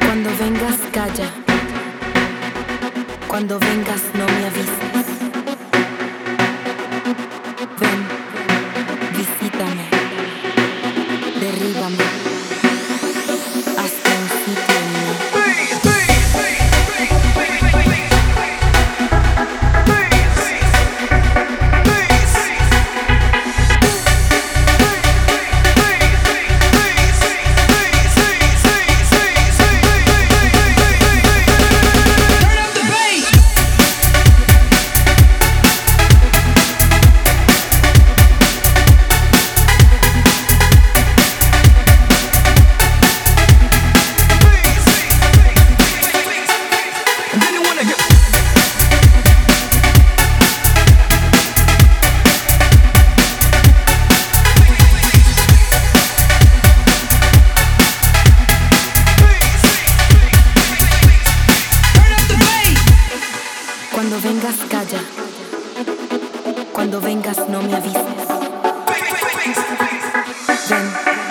Cuando vengas, calla. Cuando vengas, no me avises. Cuando vengas no me avises. Ven.